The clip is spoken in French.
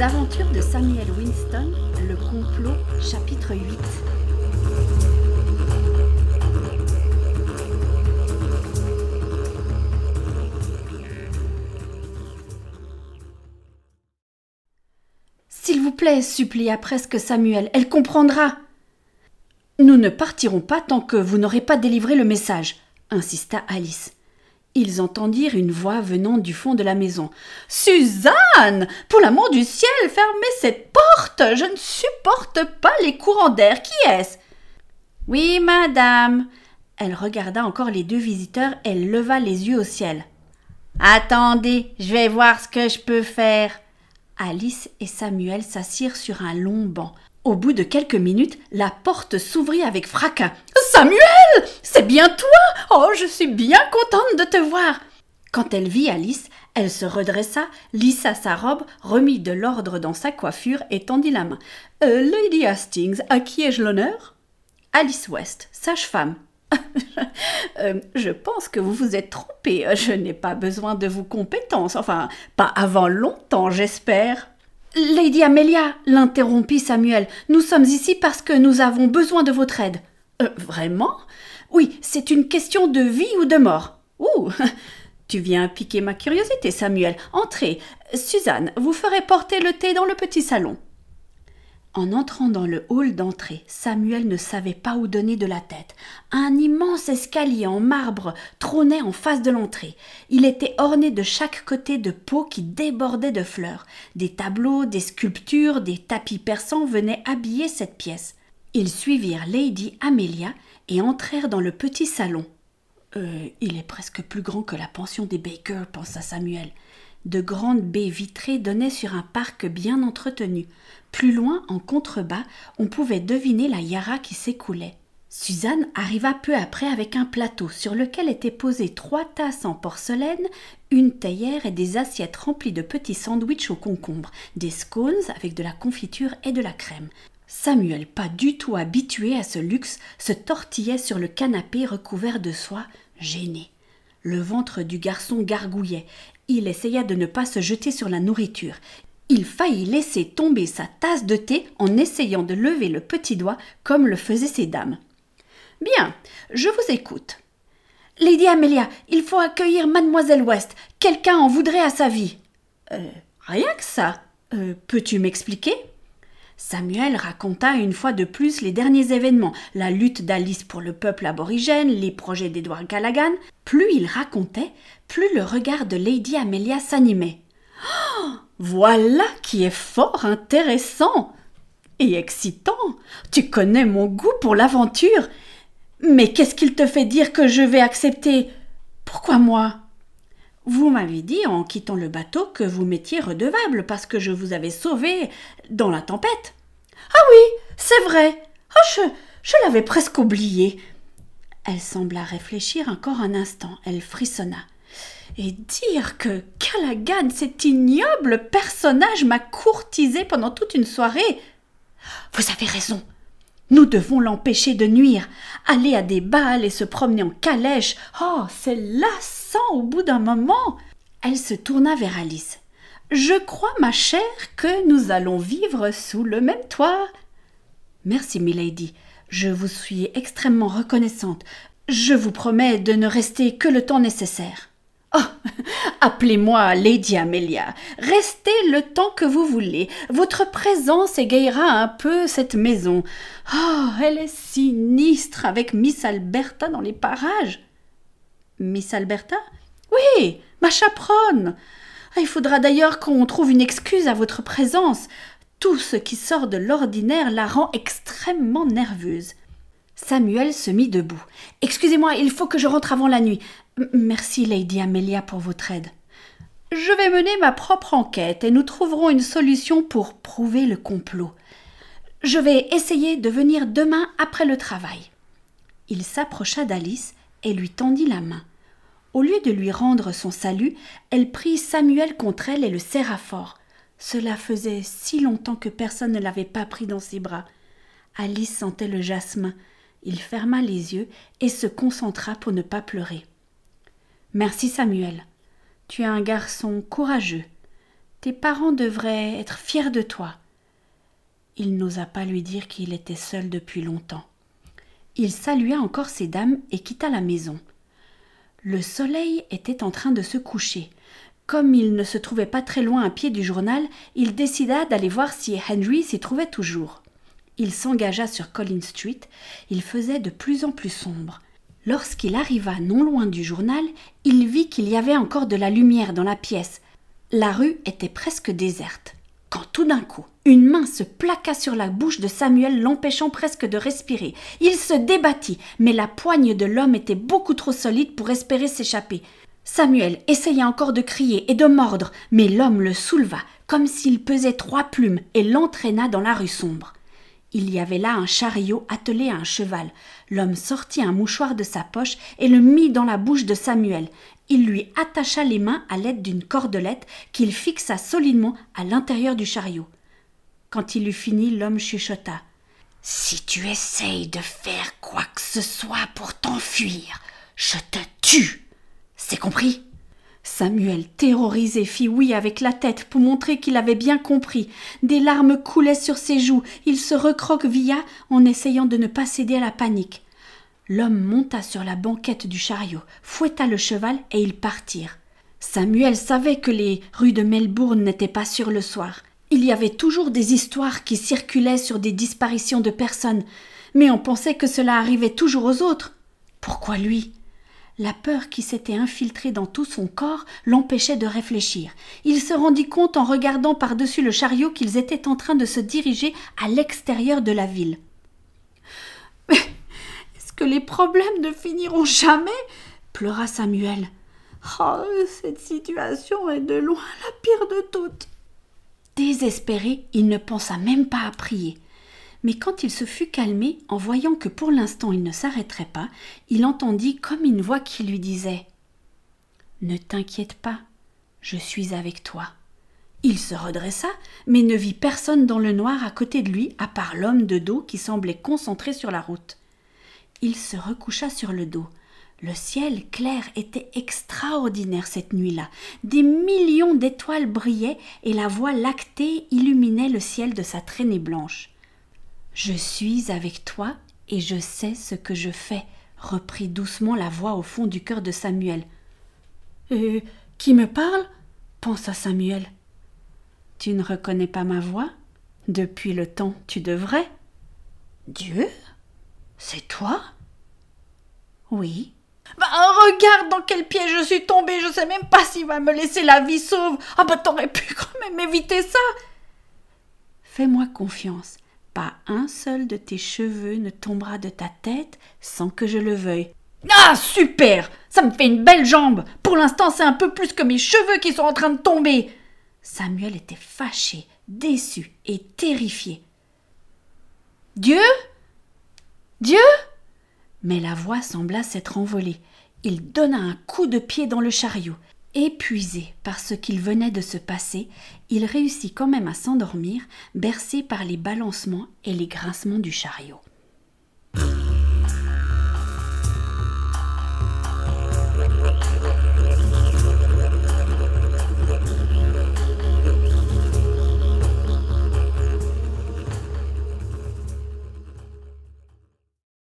Aventures de Samuel Winston, le complot, chapitre 8. S'il vous plaît, supplia presque Samuel, elle comprendra. Nous ne partirons pas tant que vous n'aurez pas délivré le message, insista Alice. Ils entendirent une voix venant du fond de la maison. Suzanne. Pour l'amour du ciel, fermez cette porte. Je ne supporte pas les courants d'air. Qui est-ce? Oui, madame. Elle regarda encore les deux visiteurs, elle leva les yeux au ciel. Attendez, je vais voir ce que je peux faire. Alice et Samuel s'assirent sur un long banc. Au bout de quelques minutes, la porte s'ouvrit avec fracas. Samuel C'est bien toi? Oh, je suis bien contente de te voir Quand elle vit Alice, elle se redressa, lissa sa robe, remit de l'ordre dans sa coiffure et tendit la main. Euh, Lady Hastings, à qui ai-je l'honneur? Alice West, sage-femme. Euh, je pense que vous vous êtes trompée. Je n'ai pas besoin de vos compétences. Enfin, pas avant longtemps, j'espère. Lady Amelia, l'interrompit Samuel, nous sommes ici parce que nous avons besoin de votre aide. Euh, vraiment? Oui, c'est une question de vie ou de mort. Ouh Tu viens piquer ma curiosité, Samuel. Entrez. Suzanne, vous ferez porter le thé dans le petit salon. En entrant dans le hall d'entrée, Samuel ne savait pas où donner de la tête. Un immense escalier en marbre trônait en face de l'entrée. Il était orné de chaque côté de pots qui débordaient de fleurs. Des tableaux, des sculptures, des tapis persans venaient habiller cette pièce. Ils suivirent Lady Amelia et entrèrent dans le petit salon. Euh, il est presque plus grand que la pension des Baker, pensa Samuel. De grandes baies vitrées donnaient sur un parc bien entretenu. Plus loin, en contrebas, on pouvait deviner la Yara qui s'écoulait. Suzanne arriva peu après avec un plateau sur lequel étaient posées trois tasses en porcelaine, une théière et des assiettes remplies de petits sandwichs aux concombres, des scones avec de la confiture et de la crème. Samuel, pas du tout habitué à ce luxe, se tortillait sur le canapé recouvert de soie, gêné. Le ventre du garçon gargouillait. Il essaya de ne pas se jeter sur la nourriture. Il faillit laisser tomber sa tasse de thé en essayant de lever le petit doigt comme le faisaient ces dames. Bien, je vous écoute. Lady Amelia, il faut accueillir Mademoiselle West. Quelqu'un en voudrait à sa vie. Euh, rien que ça. Euh, peux-tu m'expliquer? Samuel raconta une fois de plus les derniers événements, la lutte d'Alice pour le peuple aborigène, les projets d'Edward Callaghan. Plus il racontait, plus le regard de Lady Amelia s'animait. Oh voilà qui est fort intéressant et excitant. Tu connais mon goût pour l'aventure. Mais qu'est-ce qu'il te fait dire que je vais accepter? Pourquoi moi? Vous m'avez dit en quittant le bateau que vous m'étiez redevable parce que je vous avais sauvé dans la tempête. Ah oui, c'est vrai. Oh, je, je l'avais presque oublié. Elle sembla réfléchir encore un instant. Elle frissonna. Et dire que Callaghan, cet ignoble personnage, m'a courtisé pendant toute une soirée. Vous avez raison. Nous devons l'empêcher de nuire. Aller à des bals et se promener en calèche. Oh, c'est lassant au bout d'un moment. Elle se tourna vers Alice. Je crois, ma chère, que nous allons vivre sous le même toit. Merci, milady. Je vous suis extrêmement reconnaissante. Je vous promets de ne rester que le temps nécessaire. Oh, appelez-moi Lady Amelia. Restez le temps que vous voulez. Votre présence égayera un peu cette maison. Oh, elle est sinistre avec Miss Alberta dans les parages. Miss Alberta? Oui, ma chaperonne. Il faudra d'ailleurs qu'on trouve une excuse à votre présence. Tout ce qui sort de l'ordinaire la rend extrêmement nerveuse. Samuel se mit debout. Excusez-moi, il faut que je rentre avant la nuit. Merci, Lady Amelia, pour votre aide. Je vais mener ma propre enquête et nous trouverons une solution pour prouver le complot. Je vais essayer de venir demain après le travail. Il s'approcha d'Alice et lui tendit la main. Au lieu de lui rendre son salut, elle prit Samuel contre elle et le serra fort. Cela faisait si longtemps que personne ne l'avait pas pris dans ses bras. Alice sentait le jasmin. Il ferma les yeux et se concentra pour ne pas pleurer. Merci Samuel. Tu es un garçon courageux. Tes parents devraient être fiers de toi. Il n'osa pas lui dire qu'il était seul depuis longtemps. Il salua encore ces dames et quitta la maison. Le soleil était en train de se coucher. Comme il ne se trouvait pas très loin à pied du journal, il décida d'aller voir si Henry s'y trouvait toujours. Il s'engagea sur Collins Street. Il faisait de plus en plus sombre. Lorsqu'il arriva non loin du journal, il vit qu'il y avait encore de la lumière dans la pièce. La rue était presque déserte. Quand tout d'un coup, une main se plaqua sur la bouche de Samuel, l'empêchant presque de respirer. Il se débattit, mais la poigne de l'homme était beaucoup trop solide pour espérer s'échapper. Samuel essaya encore de crier et de mordre, mais l'homme le souleva, comme s'il pesait trois plumes, et l'entraîna dans la rue sombre. Il y avait là un chariot attelé à un cheval. L'homme sortit un mouchoir de sa poche et le mit dans la bouche de Samuel. Il lui attacha les mains à l'aide d'une cordelette qu'il fixa solidement à l'intérieur du chariot. Quand il eut fini, l'homme chuchota. Si tu essayes de faire quoi que ce soit pour t'enfuir, je te tue. C'est compris? Samuel, terrorisé, fit oui avec la tête pour montrer qu'il avait bien compris. Des larmes coulaient sur ses joues. Il se recroquevilla en essayant de ne pas céder à la panique. L'homme monta sur la banquette du chariot, fouetta le cheval et ils partirent. Samuel savait que les rues de Melbourne n'étaient pas sûres le soir. Il y avait toujours des histoires qui circulaient sur des disparitions de personnes, mais on pensait que cela arrivait toujours aux autres. Pourquoi lui? La peur qui s'était infiltrée dans tout son corps l'empêchait de réfléchir. Il se rendit compte en regardant par-dessus le chariot qu'ils étaient en train de se diriger à l'extérieur de la ville. Mais est-ce que les problèmes ne finiront jamais? pleura Samuel. Oh, cette situation est de loin la pire de toutes. Désespéré, il ne pensa même pas à prier. Mais quand il se fut calmé, en voyant que pour l'instant il ne s'arrêterait pas, il entendit comme une voix qui lui disait Ne t'inquiète pas, je suis avec toi. Il se redressa, mais ne vit personne dans le noir à côté de lui, à part l'homme de dos qui semblait concentré sur la route. Il se recoucha sur le dos. Le ciel clair était extraordinaire cette nuit-là. Des millions d'étoiles brillaient et la voie lactée illuminait le ciel de sa traînée blanche. Je suis avec toi et je sais ce que je fais, reprit doucement la voix au fond du cœur de Samuel. Qui me parle? pensa Samuel. Tu ne reconnais pas ma voix? Depuis le temps, tu devrais. Dieu? C'est toi? Oui. Bah, regarde dans quel piège je suis tombée, je sais même pas s'il va me laisser la vie sauve. Ah, bah, t'aurais pu quand même éviter ça. Fais-moi confiance. Pas un seul de tes cheveux ne tombera de ta tête sans que je le veuille. Ah, super Ça me fait une belle jambe Pour l'instant, c'est un peu plus que mes cheveux qui sont en train de tomber Samuel était fâché, déçu et terrifié. Dieu? Dieu? Mais la voix sembla s'être envolée. Il donna un coup de pied dans le chariot. Épuisé par ce qu'il venait de se passer, il réussit quand même à s'endormir, bercé par les balancements et les grincements du chariot.